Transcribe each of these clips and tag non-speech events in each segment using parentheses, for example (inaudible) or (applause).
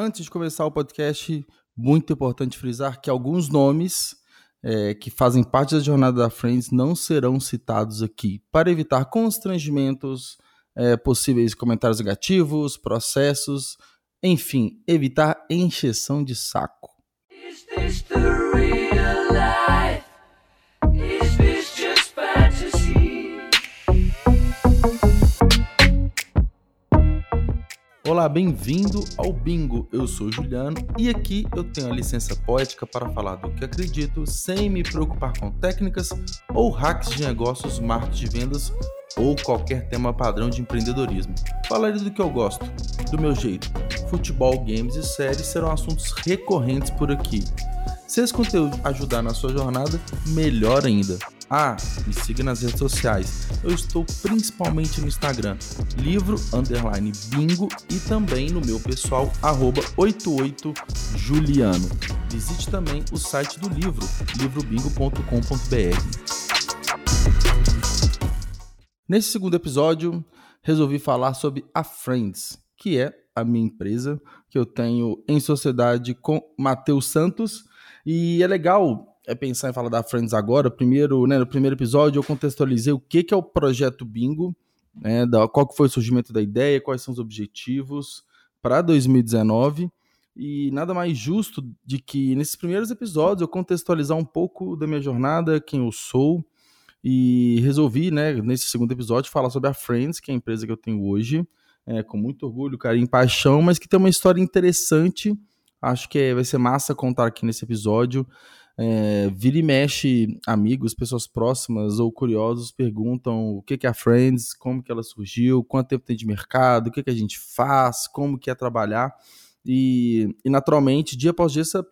Antes de começar o podcast, muito importante frisar que alguns nomes é, que fazem parte da jornada da Friends não serão citados aqui, para evitar constrangimentos, é, possíveis comentários negativos, processos, enfim, evitar encheção de saco. Olá, bem-vindo ao Bingo. Eu sou Juliano e aqui eu tenho a licença poética para falar do que acredito sem me preocupar com técnicas ou hacks de negócios, marketing de vendas ou qualquer tema padrão de empreendedorismo. Falarei do que eu gosto, do meu jeito. Futebol, games e séries serão assuntos recorrentes por aqui. Se esse conteúdo ajudar na sua jornada, melhor ainda. Ah, me siga nas redes sociais. Eu estou principalmente no Instagram, livro underline bingo e também no meu pessoal arroba 88juliano. Visite também o site do livro, livrobingo.com.br. Nesse segundo episódio, resolvi falar sobre a Friends, que é a minha empresa que eu tenho em sociedade com Matheus Santos. E é legal é pensar em falar da Friends agora, primeiro, né, no primeiro episódio eu contextualizei o que, que é o projeto Bingo, né, da, qual que foi o surgimento da ideia, quais são os objetivos para 2019 e nada mais justo de que nesses primeiros episódios eu contextualizar um pouco da minha jornada, quem eu sou e resolvi, né, nesse segundo episódio falar sobre a Friends, que é a empresa que eu tenho hoje, é, com muito orgulho, carinho e paixão, mas que tem uma história interessante. Acho que vai ser massa contar aqui nesse episódio. É, vira e mexe, amigos, pessoas próximas ou curiosos perguntam o que, que é a Friends, como que ela surgiu, quanto tempo tem de mercado, o que, que a gente faz, como que é trabalhar. E, e naturalmente, dia após dia, essa,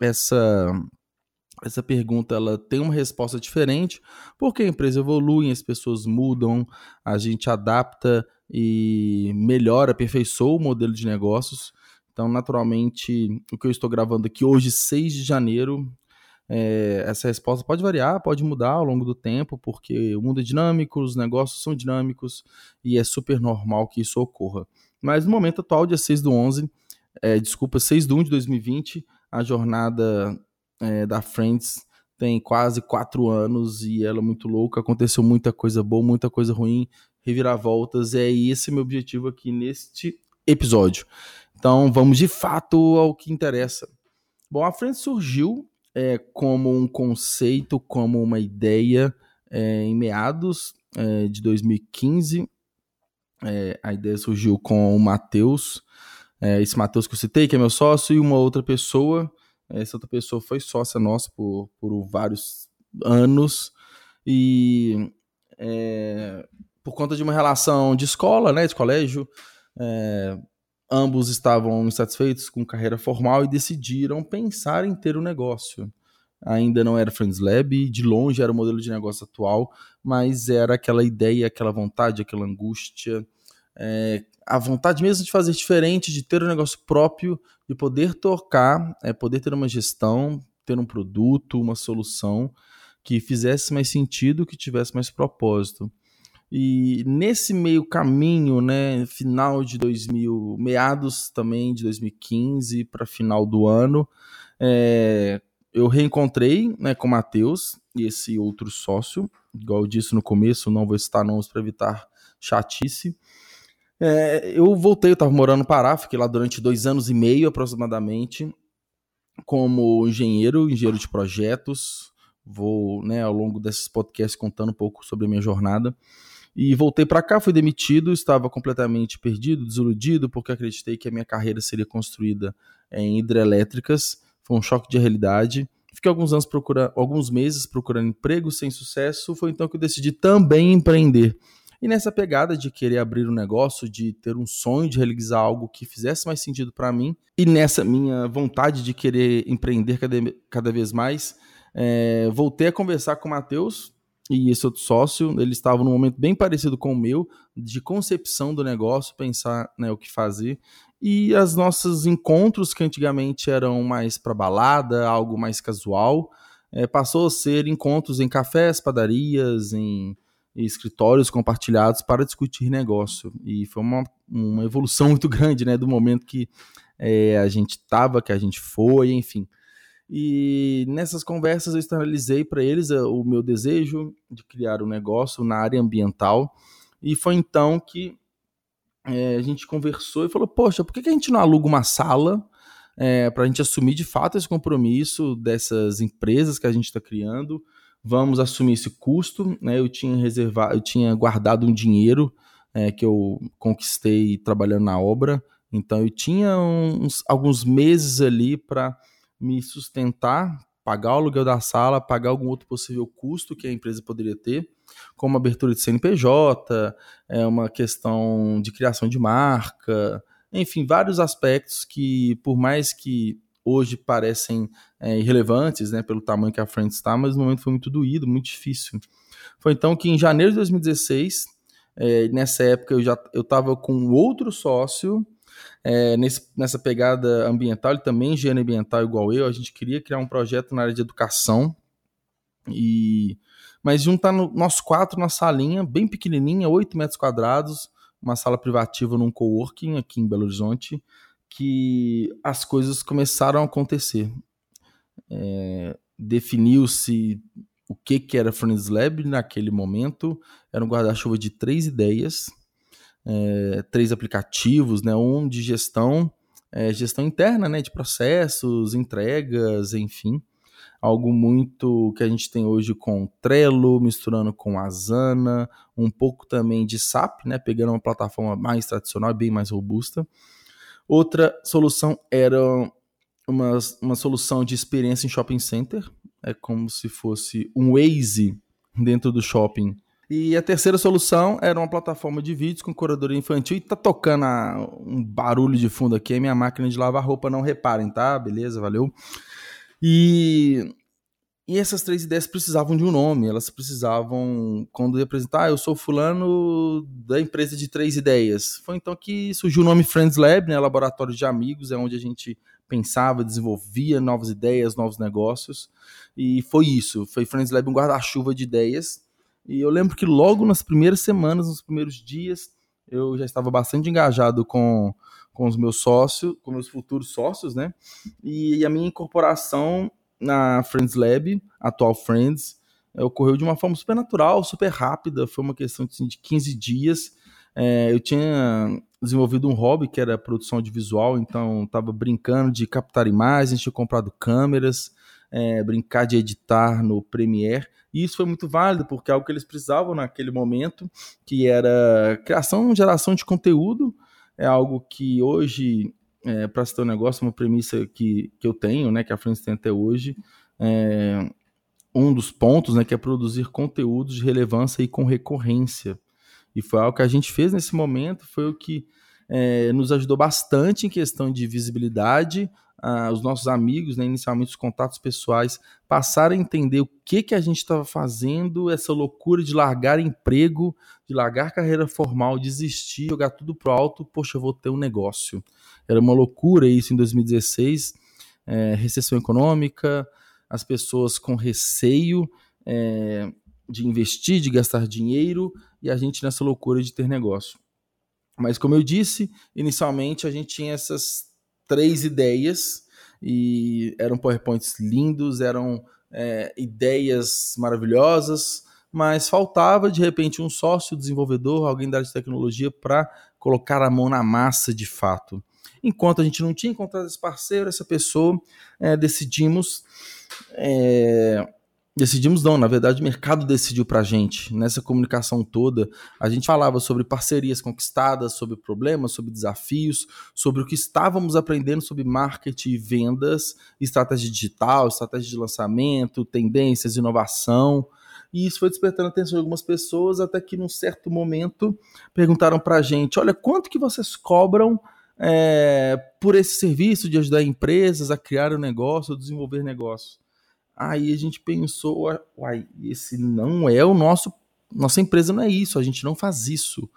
essa, essa pergunta ela tem uma resposta diferente, porque a empresa evolui, as pessoas mudam, a gente adapta e melhora, aperfeiçoa o modelo de negócios. Então, naturalmente, o que eu estou gravando aqui hoje, 6 de janeiro, é, essa resposta pode variar, pode mudar ao longo do tempo, porque o mundo é dinâmico, os negócios são dinâmicos e é super normal que isso ocorra. Mas no momento atual, dia 6 do 11, é, desculpa, 6 do 1 de 2020, a jornada é, da Friends tem quase quatro anos e ela é muito louca, aconteceu muita coisa boa, muita coisa ruim, reviravoltas, é esse meu objetivo aqui neste episódio. Então vamos de fato ao que interessa. Bom, a Friends surgiu é, como um conceito, como uma ideia é, em meados é, de 2015. É, a ideia surgiu com o Matheus, é, esse Matheus que eu citei, que é meu sócio, e uma outra pessoa. Essa outra pessoa foi sócia nossa por, por vários anos. E é, por conta de uma relação de escola, né, de colégio, ambos estavam insatisfeitos com carreira formal e decidiram pensar em ter um negócio. Ainda não era Friends Lab, de longe era o modelo de negócio atual, mas era aquela ideia, aquela vontade, aquela angústia, é, a vontade mesmo de fazer diferente, de ter um negócio próprio, de poder tocar, é, poder ter uma gestão, ter um produto, uma solução que fizesse mais sentido, que tivesse mais propósito. E nesse meio caminho, né, final de 2000, meados também de 2015 para final do ano, é, eu reencontrei né, com o Matheus e esse outro sócio, igual eu disse no começo, não vou citar nomes para evitar chatice. É, eu voltei, eu estava morando no Pará, fiquei lá durante dois anos e meio aproximadamente, como engenheiro, engenheiro de projetos. Vou, né, ao longo desses podcasts, contando um pouco sobre a minha jornada. E voltei para cá, fui demitido, estava completamente perdido, desiludido, porque acreditei que a minha carreira seria construída em hidrelétricas. Foi um choque de realidade. Fiquei alguns anos procurando, alguns meses procurando emprego sem sucesso. Foi então que eu decidi também empreender. E nessa pegada de querer abrir um negócio, de ter um sonho de realizar algo que fizesse mais sentido para mim, e nessa minha vontade de querer empreender cada, cada vez mais, é, voltei a conversar com o Matheus, e esse outro sócio, ele estava num momento bem parecido com o meu, de concepção do negócio, pensar né, o que fazer. E os nossos encontros, que antigamente eram mais para balada, algo mais casual, é, passou a ser encontros em cafés, padarias, em, em escritórios compartilhados para discutir negócio. E foi uma, uma evolução (laughs) muito grande, né, do momento que é, a gente estava, que a gente foi, enfim. E nessas conversas eu externalizei para eles eh, o meu desejo de criar um negócio na área ambiental. E foi então que é, a gente conversou e falou: Poxa, por que, a gente não aluga uma sala é, para a gente assumir de fato esse compromisso dessas empresas que a gente está criando? Vamos assumir esse custo. Né? Eu tinha reservado, eu tinha guardado um dinheiro é, que eu conquistei trabalhando na obra. Então eu tinha uns, alguns meses ali para me sustentar, pagar o aluguel da sala, pagar algum outro possível custo que a empresa poderia ter, como abertura de CNPJ, é uma questão de criação de marca, enfim, vários aspectos que, por mais que hoje parecem é, irrelevantes, né, pelo tamanho que a frente está, mas no momento foi muito doído, muito difícil. Foi então que em janeiro de 2016, é, nessa época eu já eu estava com outro sócio é, nesse, nessa pegada ambiental, ele também é engenheiro ambiental igual eu, a gente queria criar um projeto na área de educação, e mas juntar no, nós quatro na salinha, bem pequenininha, 8 metros quadrados, uma sala privativa num coworking aqui em Belo Horizonte, que as coisas começaram a acontecer. É, Definiu-se o que, que era Friends Lab naquele momento, era um guarda-chuva de três ideias, é, três aplicativos, né? Um de gestão, é, gestão interna, né? De processos, entregas, enfim. Algo muito que a gente tem hoje com Trello, misturando com Asana, um pouco também de SAP, né? Pegando uma plataforma mais tradicional, bem mais robusta. Outra solução era uma, uma solução de experiência em shopping center. É como se fosse um Waze dentro do shopping e a terceira solução era uma plataforma de vídeos com curadoria infantil e tá tocando a, um barulho de fundo aqui, a minha máquina de lavar roupa, não reparem, tá? Beleza, valeu. E, e essas três ideias precisavam de um nome, elas precisavam, quando ia apresentar, ah, eu sou fulano da empresa de três ideias. Foi então que surgiu o nome Friends Lab, né, laboratório de amigos, é onde a gente pensava, desenvolvia novas ideias, novos negócios. E foi isso, foi Friends Lab um guarda-chuva de ideias e eu lembro que logo nas primeiras semanas, nos primeiros dias, eu já estava bastante engajado com, com os meus sócios, com meus futuros sócios, né? E, a minha incorporação na Friends Lab, atual Friends, é, ocorreu de uma forma super natural, super rápida. Foi uma questão assim, de 15 dias. É, eu tinha desenvolvido um hobby que era produção audiovisual, então estava brincando de captar imagens, tinha comprado câmeras, é, brincar de editar no Premiere. E isso foi muito válido, porque é algo que eles precisavam naquele momento, que era criação geração de conteúdo, é algo que hoje, é, para ter um negócio, uma premissa que, que eu tenho, né, que a Frente tem até hoje, é, um dos pontos, né, que é produzir conteúdos de relevância e com recorrência. E foi algo que a gente fez nesse momento, foi o que é, nos ajudou bastante em questão de visibilidade, ah, os nossos amigos, né, inicialmente os contatos pessoais, passaram a entender o que, que a gente estava fazendo, essa loucura de largar emprego, de largar carreira formal, desistir, jogar tudo pro alto, poxa, eu vou ter um negócio. Era uma loucura isso em 2016, é, recessão econômica, as pessoas com receio é, de investir, de gastar dinheiro, e a gente nessa loucura de ter negócio. Mas como eu disse, inicialmente a gente tinha essas três ideias e eram PowerPoints lindos, eram é, ideias maravilhosas, mas faltava de repente um sócio desenvolvedor, alguém da área de tecnologia para colocar a mão na massa de fato. Enquanto a gente não tinha encontrado esse parceiro, essa pessoa, é, decidimos é, Decidimos não, na verdade o mercado decidiu para a gente. Nessa comunicação toda, a gente falava sobre parcerias conquistadas, sobre problemas, sobre desafios, sobre o que estávamos aprendendo sobre marketing e vendas, estratégia digital, estratégia de lançamento, tendências, inovação. E isso foi despertando a atenção de algumas pessoas, até que num certo momento perguntaram para a gente: olha, quanto que vocês cobram é, por esse serviço de ajudar empresas a criar um negócio, desenvolver negócio? Aí a gente pensou, uai, esse não é o nosso, nossa empresa não é isso, a gente não faz isso.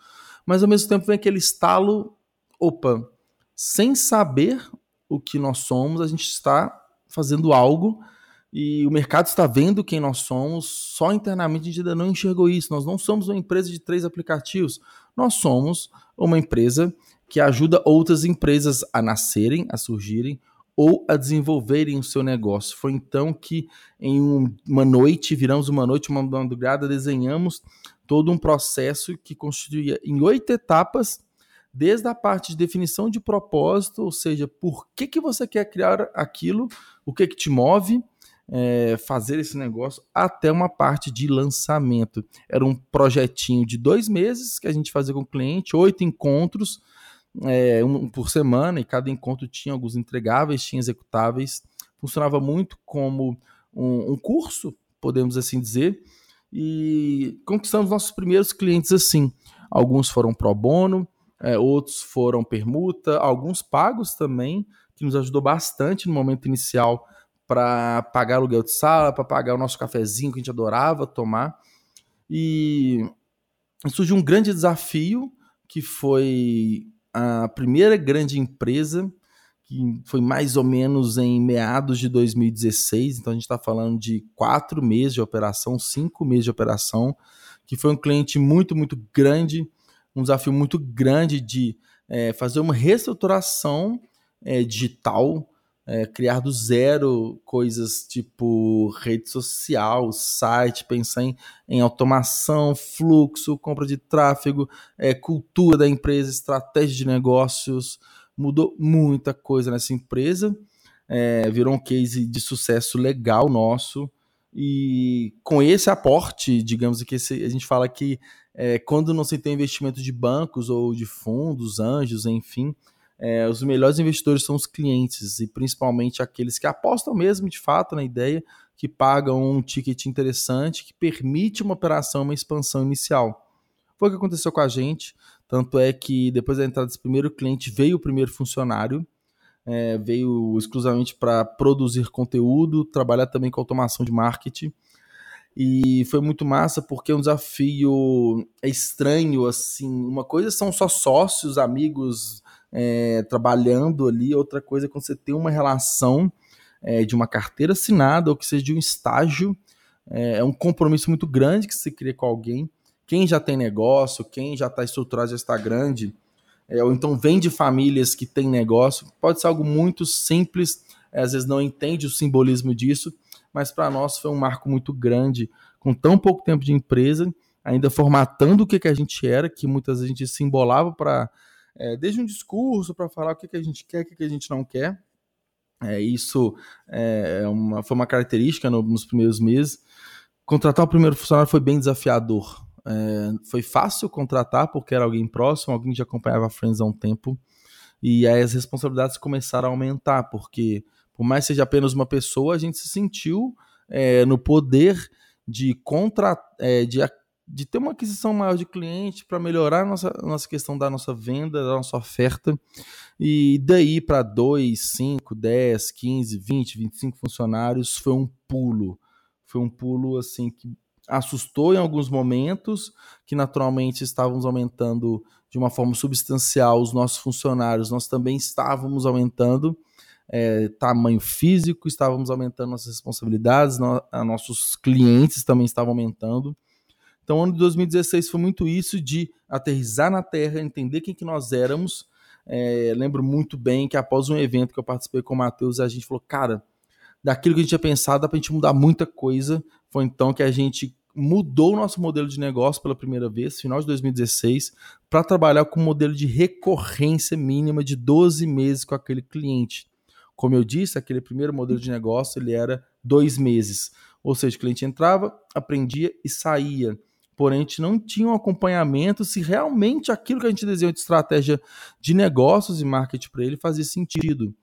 Mas ao mesmo tempo vem aquele estalo, opa, sem saber o que nós somos, a gente está fazendo algo e o mercado está vendo quem nós somos, só internamente a gente ainda não enxergou isso. Nós não somos uma empresa de três aplicativos, nós somos uma empresa que ajuda outras empresas a nascerem, a surgirem ou a desenvolverem o seu negócio. Foi então que, em uma noite, viramos uma noite, uma madrugada, desenhamos todo um processo que constituía em oito etapas, desde a parte de definição de propósito, ou seja, por que, que você quer criar aquilo, o que, que te move, é, fazer esse negócio, até uma parte de lançamento. Era um projetinho de dois meses que a gente fazia com o cliente, oito encontros, é, um por semana, e cada encontro tinha alguns entregáveis, tinha executáveis. Funcionava muito como um, um curso, podemos assim dizer, e conquistamos nossos primeiros clientes assim. Alguns foram pro bono, é, outros foram permuta, alguns pagos também, que nos ajudou bastante no momento inicial para pagar aluguel de sala, para pagar o nosso cafezinho que a gente adorava tomar. E surgiu um grande desafio que foi a primeira grande empresa, que foi mais ou menos em meados de 2016, então a gente está falando de quatro meses de operação, cinco meses de operação, que foi um cliente muito, muito grande, um desafio muito grande de é, fazer uma reestruturação é, digital, é, criar do zero coisas tipo rede social, site, pensar em, em automação, fluxo, compra de tráfego, é, cultura da empresa, estratégia de negócios. Mudou muita coisa nessa empresa, é, virou um case de sucesso legal nosso. E com esse aporte, digamos que esse, a gente fala que é, quando não se tem investimento de bancos ou de fundos, anjos, enfim, é, os melhores investidores são os clientes e principalmente aqueles que apostam mesmo de fato na ideia, que pagam um ticket interessante, que permite uma operação, uma expansão inicial. Foi o que aconteceu com a gente, tanto é que depois da entrada desse primeiro cliente veio o primeiro funcionário, é, veio exclusivamente para produzir conteúdo, trabalhar também com automação de marketing. E foi muito massa porque é um desafio é estranho, assim. Uma coisa são só sócios, amigos, é, trabalhando ali, outra coisa é quando você tem uma relação é, de uma carteira assinada ou que seja de um estágio, é, é um compromisso muito grande que você cria com alguém. Quem já tem negócio, quem já está estruturado, já está grande, é, ou então vem de famílias que têm negócio, pode ser algo muito simples, é, às vezes não entende o simbolismo disso, mas para nós foi um marco muito grande, com tão pouco tempo de empresa, ainda formatando o que, que a gente era, que muitas vezes a gente se embolava para é, desde um discurso para falar o que, que a gente quer, o que, que a gente não quer. É, isso é, é uma, foi uma característica no, nos primeiros meses. Contratar o primeiro funcionário foi bem desafiador. É, foi fácil contratar porque era alguém próximo, alguém que já acompanhava a Friends há um tempo. E aí as responsabilidades começaram a aumentar, porque por mais seja apenas uma pessoa, a gente se sentiu é, no poder de, contra, é, de de ter uma aquisição maior de cliente para melhorar a nossa, a nossa questão da nossa venda, da nossa oferta. E daí para 2, 5, 10, 15, 20, 25 funcionários foi um pulo. Foi um pulo assim que assustou em alguns momentos, que naturalmente estávamos aumentando de uma forma substancial os nossos funcionários, nós também estávamos aumentando é, tamanho físico, estávamos aumentando nossas responsabilidades, no, nossos clientes também estavam aumentando. Então, o ano de 2016 foi muito isso de aterrizar na Terra, entender quem que nós éramos. É, lembro muito bem que após um evento que eu participei com o Matheus, a gente falou, cara, daquilo que a gente tinha pensado, dá pra gente mudar muita coisa. Foi então que a gente mudou o nosso modelo de negócio pela primeira vez, final de 2016, para trabalhar com um modelo de recorrência mínima de 12 meses com aquele cliente. Como eu disse, aquele primeiro modelo de negócio ele era dois meses. Ou seja, o cliente entrava, aprendia e saía porém a gente não tinha um acompanhamento se realmente aquilo que a gente desenhou de estratégia de negócios e marketing para ele fazia sentido.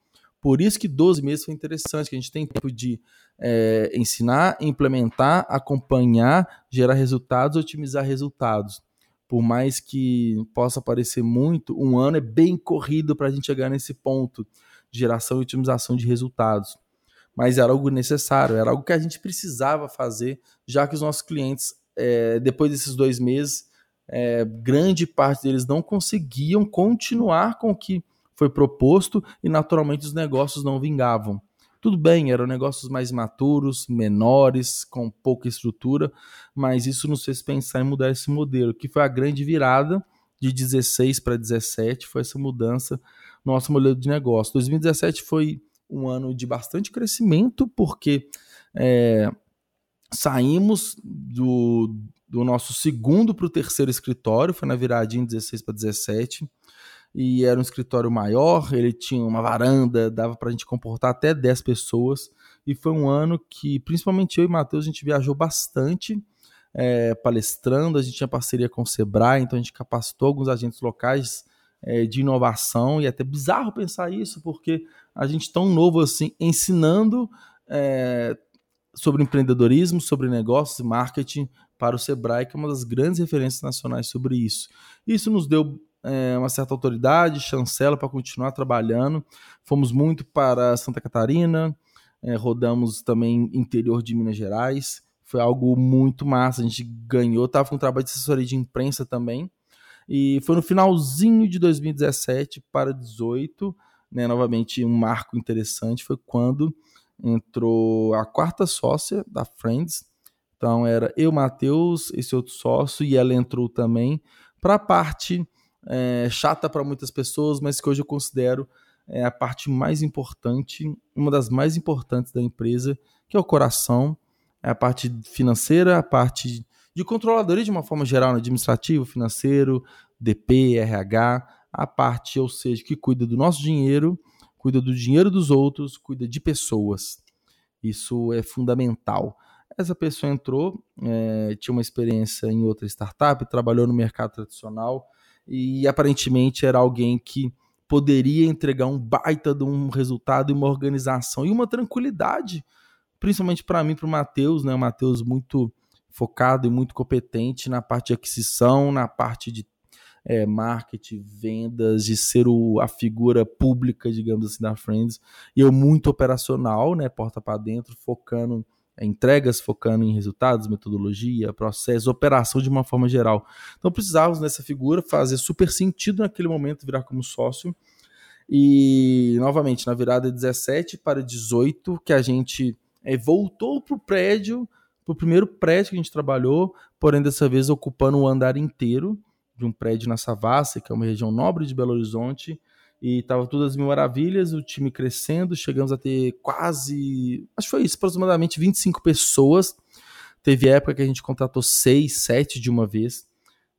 Por isso que 12 meses foi interessante, que a gente tem tempo de é, ensinar, implementar, acompanhar, gerar resultados, otimizar resultados. Por mais que possa parecer muito, um ano é bem corrido para a gente chegar nesse ponto de geração e otimização de resultados. Mas era algo necessário, era algo que a gente precisava fazer, já que os nossos clientes é, depois desses dois meses, é, grande parte deles não conseguiam continuar com o que foi proposto e, naturalmente, os negócios não vingavam. Tudo bem, eram negócios mais maturos, menores, com pouca estrutura, mas isso nos fez pensar em mudar esse modelo, que foi a grande virada de 16 para 17 foi essa mudança no nosso modelo de negócio. 2017 foi um ano de bastante crescimento, porque é, saímos do, do nosso segundo para o terceiro escritório, foi na viradinha 16 para 17, e era um escritório maior, ele tinha uma varanda, dava para a gente comportar até 10 pessoas, e foi um ano que, principalmente eu e Matheus, a gente viajou bastante, é, palestrando, a gente tinha parceria com o Sebrae, então a gente capacitou alguns agentes locais é, de inovação, e é até bizarro pensar isso, porque a gente tão novo assim, ensinando é, sobre empreendedorismo, sobre negócios e marketing para o Sebrae, que é uma das grandes referências nacionais sobre isso. Isso nos deu é, uma certa autoridade, chancela para continuar trabalhando. Fomos muito para Santa Catarina, é, rodamos também interior de Minas Gerais. Foi algo muito massa. A gente ganhou, estava com um trabalho de assessoria de imprensa também. E foi no finalzinho de 2017 para 2018, né, novamente um marco interessante, foi quando entrou a quarta sócia da Friends. Então era eu, Matheus, esse outro sócio, e ela entrou também para a parte é, chata para muitas pessoas, mas que hoje eu considero é, a parte mais importante, uma das mais importantes da empresa, que é o coração, é a parte financeira, a parte de controladoria de uma forma geral, né, administrativo, financeiro, DP, RH, a parte, ou seja, que cuida do nosso dinheiro, cuida do dinheiro dos outros, cuida de pessoas. Isso é fundamental. Essa pessoa entrou, é, tinha uma experiência em outra startup, trabalhou no mercado tradicional e aparentemente era alguém que poderia entregar um baita de um resultado e uma organização e uma tranquilidade, principalmente para mim, para o Matheus, né? O Matheus muito focado e muito competente na parte de aquisição, na parte de é, marketing, vendas, de ser o, a figura pública, digamos assim, da Friends. E eu muito operacional, né, porta para dentro, focando em entregas, focando em resultados, metodologia, processo, operação de uma forma geral. Então precisávamos nessa figura fazer super sentido naquele momento virar como sócio. E novamente, na virada 17 para 18, que a gente é, voltou para o prédio, para o primeiro prédio que a gente trabalhou, porém dessa vez ocupando o andar inteiro de um prédio na Savassi, que é uma região nobre de Belo Horizonte, e estava tudo as mil maravilhas, o time crescendo, chegamos a ter quase, acho que foi isso, aproximadamente 25 pessoas. Teve época que a gente contratou 6, 7 de uma vez,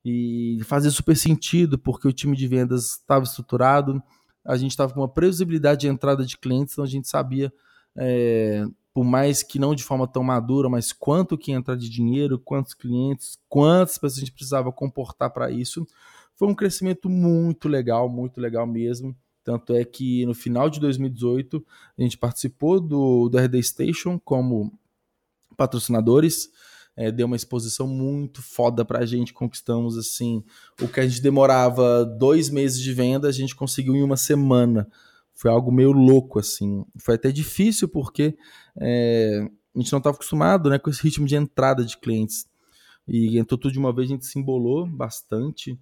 e fazia super sentido, porque o time de vendas estava estruturado, a gente estava com uma previsibilidade de entrada de clientes, então a gente sabia é, por mais que não de forma tão madura, mas quanto que entra de dinheiro, quantos clientes, quantas pessoas a gente precisava comportar para isso. Foi um crescimento muito legal, muito legal mesmo. Tanto é que no final de 2018 a gente participou do, do RD Station como patrocinadores. É, deu uma exposição muito foda pra gente. Conquistamos assim o que a gente demorava dois meses de venda, a gente conseguiu em uma semana. Foi algo meio louco, assim. Foi até difícil porque é, a gente não estava acostumado né, com esse ritmo de entrada de clientes. E entrou tudo de uma vez, a gente se embolou bastante,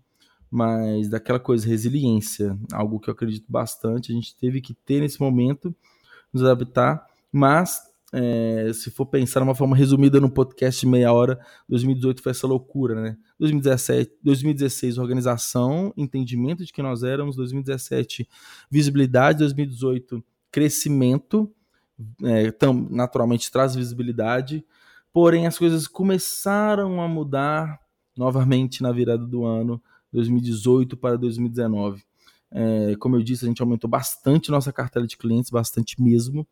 mas daquela coisa, resiliência, algo que eu acredito bastante, a gente teve que ter nesse momento, nos adaptar, mas é, se for pensar de uma forma resumida no podcast de meia hora, 2018 foi essa loucura, né? 2017, 2016, organização, entendimento de que nós éramos, 2017, visibilidade, 2018, crescimento, é, tam, naturalmente traz visibilidade, porém as coisas começaram a mudar novamente na virada do ano, 2018 para 2019. É, como eu disse, a gente aumentou bastante nossa cartela de clientes, bastante mesmo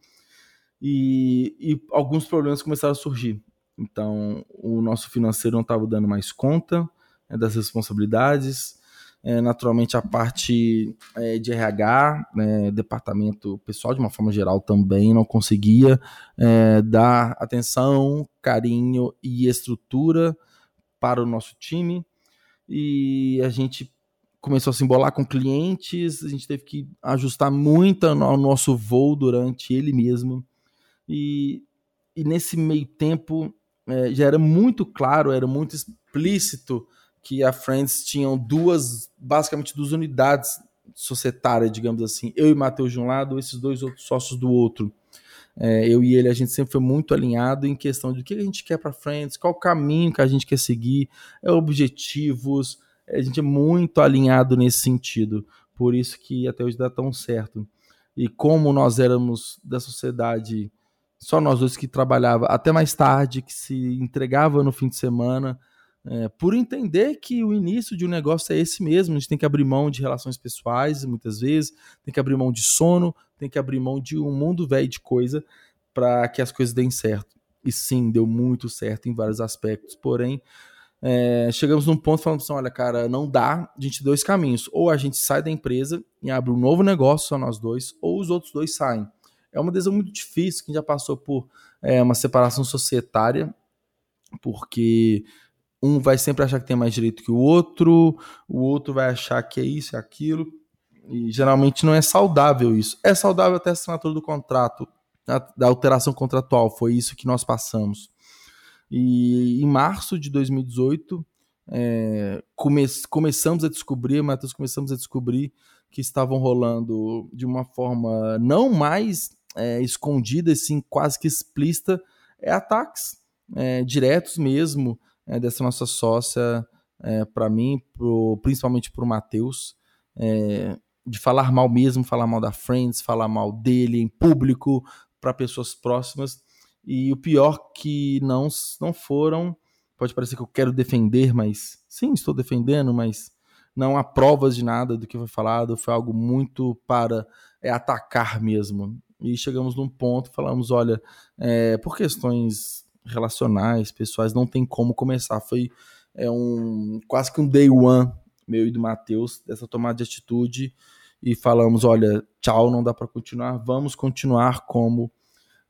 e, e alguns problemas começaram a surgir. Então, o nosso financeiro não estava dando mais conta é, das responsabilidades. É, naturalmente, a parte é, de RH, né, departamento pessoal, de uma forma geral, também não conseguia é, dar atenção, carinho e estrutura para o nosso time. E a gente começou a se embolar com clientes, a gente teve que ajustar muito ao nosso voo durante ele mesmo. E, e nesse meio tempo é, já era muito claro, era muito explícito que a Friends tinham duas, basicamente duas unidades societárias, digamos assim. Eu e Matheus de um lado, esses dois outros sócios do outro. É, eu e ele, a gente sempre foi muito alinhado em questão do que a gente quer para Friends, qual o caminho que a gente quer seguir, é, objetivos, a gente é muito alinhado nesse sentido. Por isso que até hoje dá tão certo. E como nós éramos da sociedade, só nós dois que trabalhava até mais tarde, que se entregava no fim de semana, é, por entender que o início de um negócio é esse mesmo, a gente tem que abrir mão de relações pessoais, muitas vezes, tem que abrir mão de sono, tem que abrir mão de um mundo velho de coisa para que as coisas deem certo. E sim, deu muito certo em vários aspectos, porém, é, chegamos num ponto falando assim: olha, cara, não dá, a gente dois caminhos. Ou a gente sai da empresa e abre um novo negócio, só nós dois, ou os outros dois saem. É uma decisão muito difícil, que já passou por é, uma separação societária, porque um vai sempre achar que tem mais direito que o outro, o outro vai achar que é isso, é aquilo, e geralmente não é saudável isso. É saudável até a assinatura do contrato, da alteração contratual, foi isso que nós passamos. E em março de 2018, é, come começamos a descobrir, Matheus, começamos a descobrir que estavam rolando de uma forma não mais é, escondida, sim quase que explícita, é, ataques é, diretos mesmo é, dessa nossa sócia é, para mim, pro, principalmente para o Matheus, é, de falar mal mesmo, falar mal da Friends, falar mal dele em público, para pessoas próximas. E o pior que não, não foram, pode parecer que eu quero defender, mas sim, estou defendendo, mas não há provas de nada do que foi falado, foi algo muito para é, atacar mesmo. E chegamos num ponto, falamos, olha, é, por questões relacionais, pessoais, não tem como começar. Foi é, um quase que um day one meu e do Matheus, dessa tomada de atitude, e falamos, olha, tchau, não dá para continuar, vamos continuar como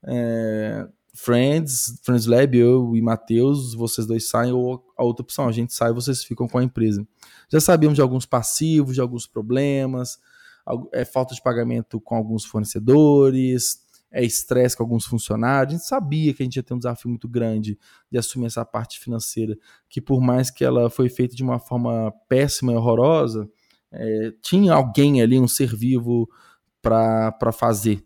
é, Friends, Friends Lab, eu e Matheus, vocês dois saem, ou a outra opção, a gente sai, vocês ficam com a empresa. Já sabíamos de alguns passivos, de alguns problemas, é, falta de pagamento com alguns fornecedores, é estresse com alguns funcionários. A gente sabia que a gente ia ter um desafio muito grande de assumir essa parte financeira, que por mais que ela foi feita de uma forma péssima e horrorosa, é, tinha alguém ali, um ser vivo, para fazer.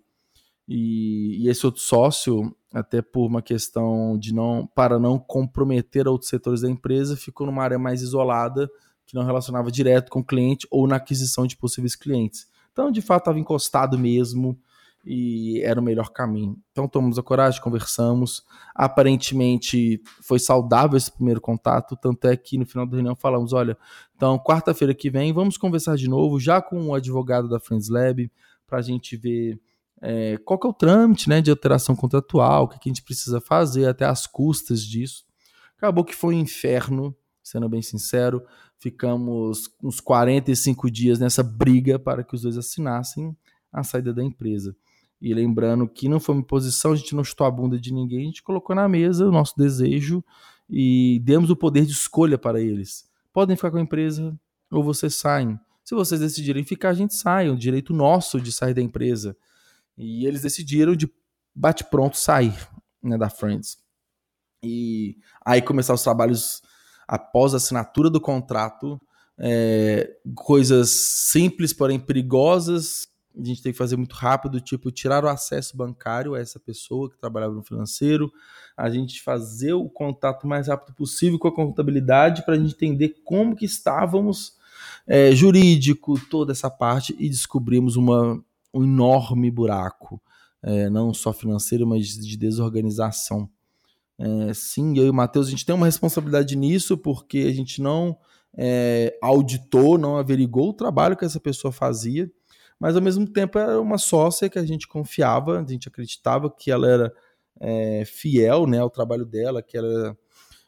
E, e, esse outro sócio, até por uma questão de não para não comprometer outros setores da empresa, ficou numa área mais isolada, que não relacionava direto com o cliente ou na aquisição de possíveis clientes. Então, de fato, estava encostado mesmo e era o melhor caminho. Então, tomamos a coragem, conversamos. Aparentemente, foi saudável esse primeiro contato, tanto é que no final da reunião falamos: olha, então, quarta-feira que vem, vamos conversar de novo, já com o advogado da Friends Lab, para a gente ver é, qual que é o trâmite né, de alteração contratual, o que, que a gente precisa fazer, até as custas disso. Acabou que foi um inferno, sendo bem sincero. Ficamos uns 45 dias nessa briga para que os dois assinassem a saída da empresa. E lembrando que não foi uma imposição, a gente não chutou a bunda de ninguém, a gente colocou na mesa o nosso desejo e demos o poder de escolha para eles. Podem ficar com a empresa ou vocês saem. Se vocês decidirem ficar, a gente sai, é um direito nosso de sair da empresa. E eles decidiram de bate-pronto sair né, da Friends. E aí começar os trabalhos após a assinatura do contrato, é, coisas simples, porém perigosas, a gente tem que fazer muito rápido, tipo tirar o acesso bancário a essa pessoa que trabalhava no financeiro, a gente fazer o contato mais rápido possível com a contabilidade para a gente entender como que estávamos é, jurídico, toda essa parte e descobrimos uma um enorme buraco, é, não só financeiro, mas de desorganização. É, sim, eu e o Matheus, a gente tem uma responsabilidade nisso, porque a gente não é, auditou, não averigou o trabalho que essa pessoa fazia, mas ao mesmo tempo era uma sócia que a gente confiava, a gente acreditava que ela era é, fiel né, ao trabalho dela, que era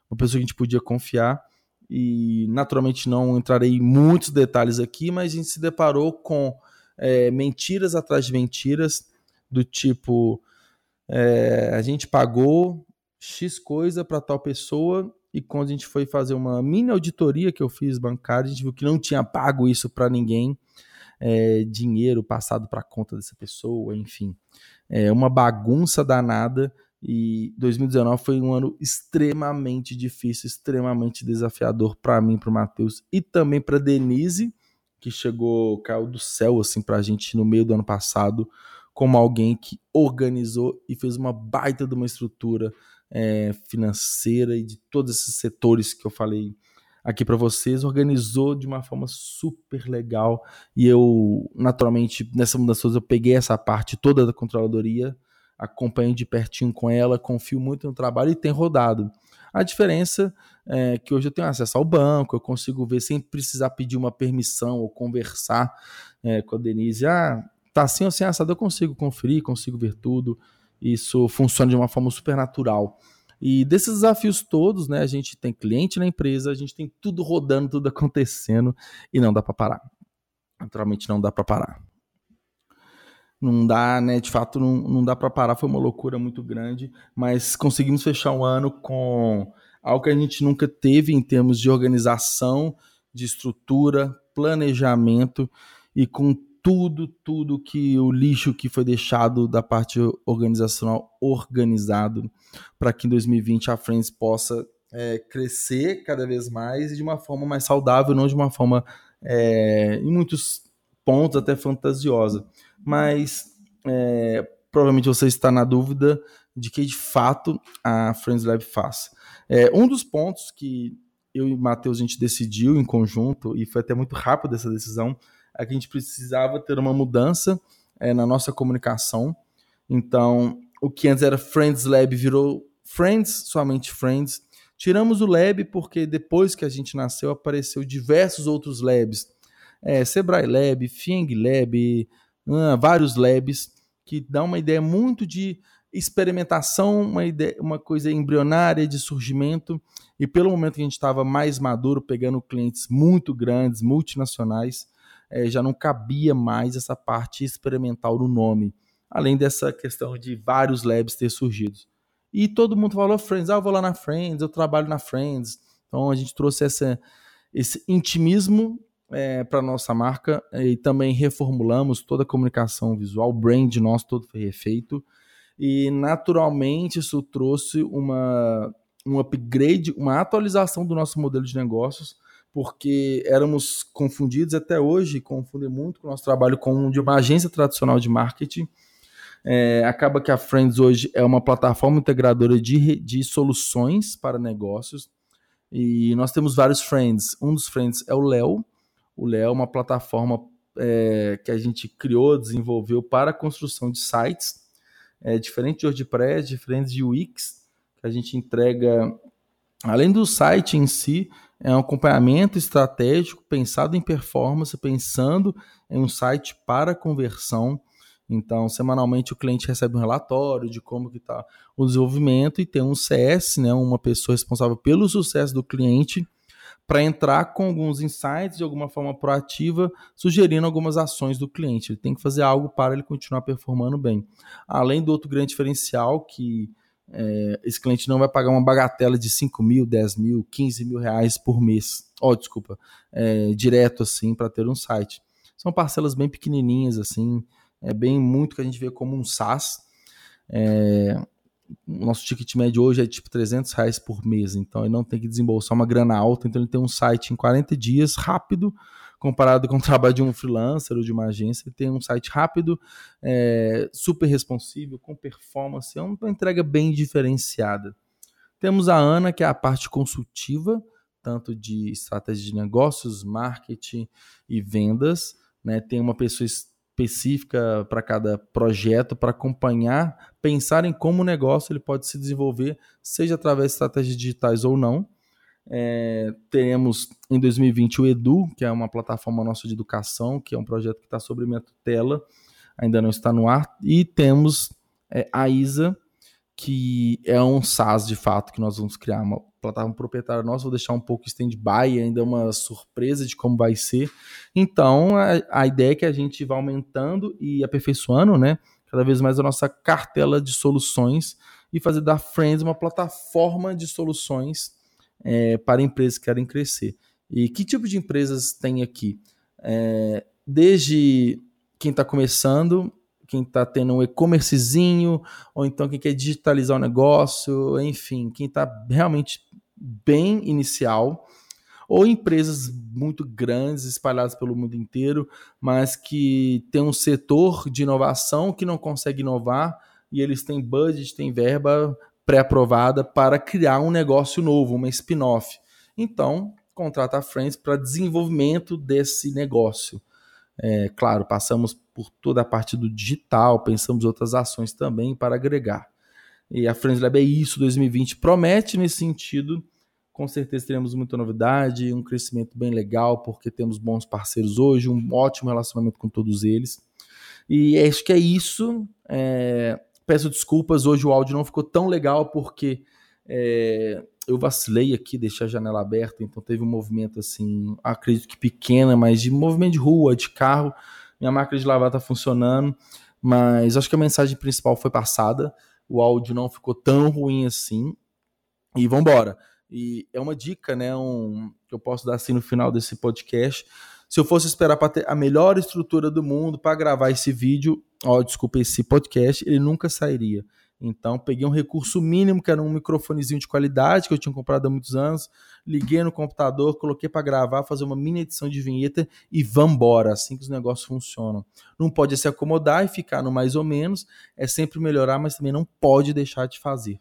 uma pessoa que a gente podia confiar. E naturalmente não entrarei em muitos detalhes aqui, mas a gente se deparou com é, mentiras atrás de mentiras, do tipo: é, a gente pagou X coisa para tal pessoa, e quando a gente foi fazer uma mini auditoria que eu fiz bancária, a gente viu que não tinha pago isso para ninguém, é, dinheiro passado para conta dessa pessoa, enfim. É uma bagunça danada. E 2019 foi um ano extremamente difícil, extremamente desafiador para mim, para o Matheus e também para Denise, que chegou, caiu do céu assim pra gente no meio do ano passado, como alguém que organizou e fez uma baita de uma estrutura é, financeira e de todos esses setores que eu falei aqui para vocês, organizou de uma forma super legal e eu, naturalmente, nessa mudança eu peguei essa parte toda da controladoria, acompanho de pertinho com ela, confio muito no trabalho e tem rodado. A diferença é que hoje eu tenho acesso ao banco, eu consigo ver sem precisar pedir uma permissão ou conversar é, com a Denise. Ah, tá assim ou sem assado, eu consigo conferir, consigo ver tudo. Isso funciona de uma forma super natural. E desses desafios todos, né, a gente tem cliente na empresa, a gente tem tudo rodando, tudo acontecendo e não dá para parar. Naturalmente não dá para parar. Não dá, né, de fato não, não dá para parar, foi uma loucura muito grande, mas conseguimos fechar o ano com algo que a gente nunca teve em termos de organização, de estrutura, planejamento e com tudo, tudo que o lixo que foi deixado da parte organizacional organizado para que em 2020 a Friends possa é, crescer cada vez mais e de uma forma mais saudável, não de uma forma, é, em muitos pontos, até fantasiosa. Mas é, provavelmente você está na dúvida de que de fato a Friends Lab faz. É, um dos pontos que eu e o Matheus a gente decidiu em conjunto, e foi até muito rápido essa decisão, é a gente precisava ter uma mudança é, na nossa comunicação. Então, o que antes era Friends Lab virou Friends, somente Friends. Tiramos o Lab porque depois que a gente nasceu apareceu diversos outros labs. É, Sebrae Lab, Fing Lab, uh, vários labs que dão uma ideia muito de experimentação, uma, ideia, uma coisa embrionária de surgimento. E pelo momento que a gente estava mais maduro, pegando clientes muito grandes, multinacionais, é, já não cabia mais essa parte experimental no nome, além dessa questão de vários labs ter surgido. E todo mundo falou Friends, ah, eu vou lá na Friends, eu trabalho na Friends. Então a gente trouxe essa, esse intimismo é, para nossa marca e também reformulamos toda a comunicação visual, o brand nosso todo foi refeito. E naturalmente isso trouxe uma, um upgrade, uma atualização do nosso modelo de negócios, porque éramos confundidos até hoje, confundem muito com o nosso trabalho com de uma agência tradicional de marketing. É, acaba que a Friends hoje é uma plataforma integradora de, de soluções para negócios. E nós temos vários Friends. Um dos Friends é o Léo. O Léo é uma plataforma é, que a gente criou, desenvolveu para a construção de sites. É, diferente de WordPress, diferente de UX, que a gente entrega, além do site em si, é um acompanhamento estratégico pensado em performance, pensando em um site para conversão. Então, semanalmente o cliente recebe um relatório de como que está o desenvolvimento e tem um CS, né, uma pessoa responsável pelo sucesso do cliente, para entrar com alguns insights de alguma forma proativa, sugerindo algumas ações do cliente. Ele tem que fazer algo para ele continuar performando bem. Além do outro grande diferencial que é, esse cliente não vai pagar uma bagatela de 5 mil, 10 mil, 15 mil reais por mês. Oh, desculpa, é, direto assim para ter um site. São parcelas bem pequenininhas assim, é bem muito que a gente vê como um SaaS. É, o nosso ticket médio hoje é tipo 300 reais por mês, então ele não tem que desembolsar uma grana alta, então ele tem um site em 40 dias, rápido, comparado com o trabalho de um freelancer ou de uma agência, tem um site rápido, é, super responsível, com performance, é uma entrega bem diferenciada. Temos a Ana, que é a parte consultiva, tanto de estratégia de negócios, marketing e vendas. Né? Tem uma pessoa específica para cada projeto para acompanhar, pensar em como o negócio ele pode se desenvolver, seja através de estratégias digitais ou não. É, teremos em 2020 o Edu, que é uma plataforma nossa de educação, que é um projeto que está sobre minha tutela, ainda não está no ar. E temos é, a ISA, que é um SaaS de fato que nós vamos criar, uma plataforma proprietária nossa, vou deixar um pouco stand-by, ainda uma surpresa de como vai ser. Então, a, a, ideia é que a gente vá aumentando e aperfeiçoando, né, cada vez mais a nossa cartela de soluções e fazer da Friends uma plataforma de soluções é, para empresas que querem crescer. E que tipo de empresas tem aqui? É, desde quem está começando, quem está tendo um e-commercezinho, ou então quem quer digitalizar o negócio, enfim, quem está realmente bem inicial, ou empresas muito grandes, espalhadas pelo mundo inteiro, mas que tem um setor de inovação que não consegue inovar e eles têm budget, têm verba pré-aprovada para criar um negócio novo, uma spin-off. Então, contrata a Friends para desenvolvimento desse negócio. É, claro, passamos por toda a parte do digital, pensamos outras ações também para agregar. E a Friends Lab é isso, 2020 promete nesse sentido. Com certeza teremos muita novidade, um crescimento bem legal, porque temos bons parceiros hoje, um ótimo relacionamento com todos eles. E acho que é isso. É, peço desculpas, hoje o áudio não ficou tão legal, porque é, eu vacilei aqui, deixei a janela aberta, então teve um movimento assim, acredito que pequena, mas de movimento de rua, de carro. Minha máquina de lavar está funcionando, mas acho que a mensagem principal foi passada. O áudio não ficou tão ruim assim. E vamos embora. E é uma dica, né, um, que eu posso dar assim no final desse podcast. Se eu fosse esperar para ter a melhor estrutura do mundo para gravar esse vídeo, ó, desculpa, esse podcast, ele nunca sairia. Então, peguei um recurso mínimo, que era um microfonezinho de qualidade que eu tinha comprado há muitos anos, liguei no computador, coloquei para gravar, fazer uma mini edição de vinheta e vambora, assim que os negócios funcionam. Não pode se acomodar e ficar no mais ou menos, é sempre melhorar, mas também não pode deixar de fazer.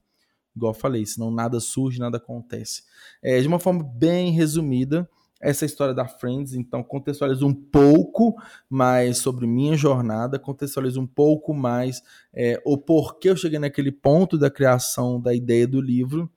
Igual eu falei, senão nada surge, nada acontece. É, de uma forma bem resumida, essa história da Friends, então contextualizo um pouco mais sobre minha jornada, contextualizo um pouco mais é, o porquê eu cheguei naquele ponto da criação da ideia do livro.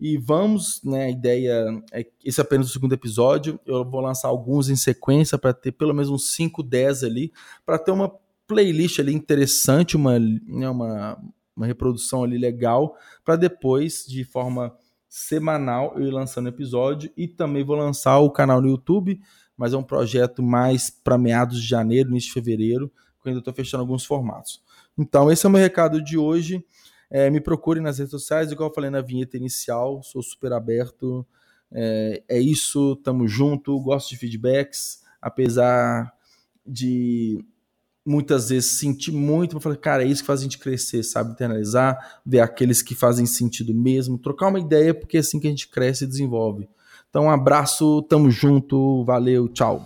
E vamos, né, a ideia, é, esse é apenas o segundo episódio, eu vou lançar alguns em sequência para ter pelo menos uns 5, 10 ali, para ter uma playlist ali interessante, uma, né, uma, uma reprodução ali legal, para depois, de forma semanal eu ir lançando episódio e também vou lançar o canal no YouTube, mas é um projeto mais para meados de janeiro, início de fevereiro, quando eu estou fechando alguns formatos. Então, esse é o meu recado de hoje. É, me procure nas redes sociais, igual eu falei na vinheta inicial, sou super aberto. É, é isso, tamo junto, gosto de feedbacks, apesar de muitas vezes sentir muito para falar, cara, é isso que faz a gente crescer, sabe? Internalizar, ver aqueles que fazem sentido mesmo, trocar uma ideia, porque é assim que a gente cresce e desenvolve. Então, um abraço, tamo junto, valeu, tchau.